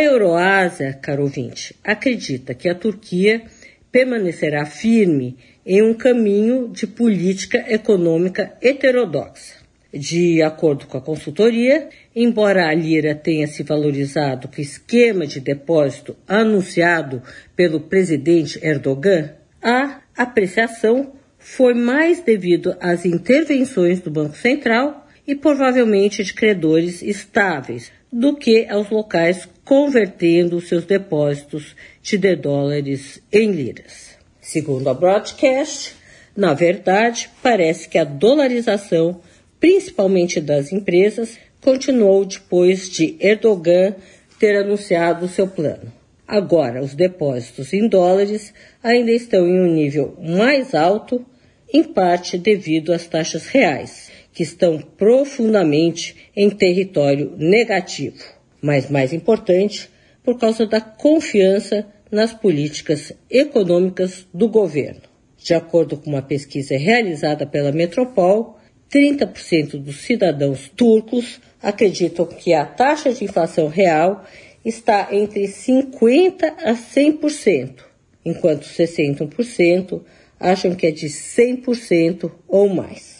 A Euroásia, caro ouvinte, acredita que a Turquia permanecerá firme em um caminho de política econômica heterodoxa. De acordo com a consultoria, embora a lira tenha se valorizado com o esquema de depósito anunciado pelo presidente Erdogan, a apreciação foi mais devido às intervenções do Banco Central e provavelmente de credores estáveis do que aos locais convertendo seus depósitos de dólares em liras. Segundo a Broadcast, na verdade, parece que a dolarização, principalmente das empresas, continuou depois de Erdogan ter anunciado seu plano. Agora, os depósitos em dólares ainda estão em um nível mais alto, em parte devido às taxas reais, que estão profundamente em território negativo, mas mais importante, por causa da confiança nas políticas econômicas do governo. De acordo com uma pesquisa realizada pela Metropol, 30% dos cidadãos turcos acreditam que a taxa de inflação real está entre 50% a 100%, enquanto 61% acham que é de 100% ou mais.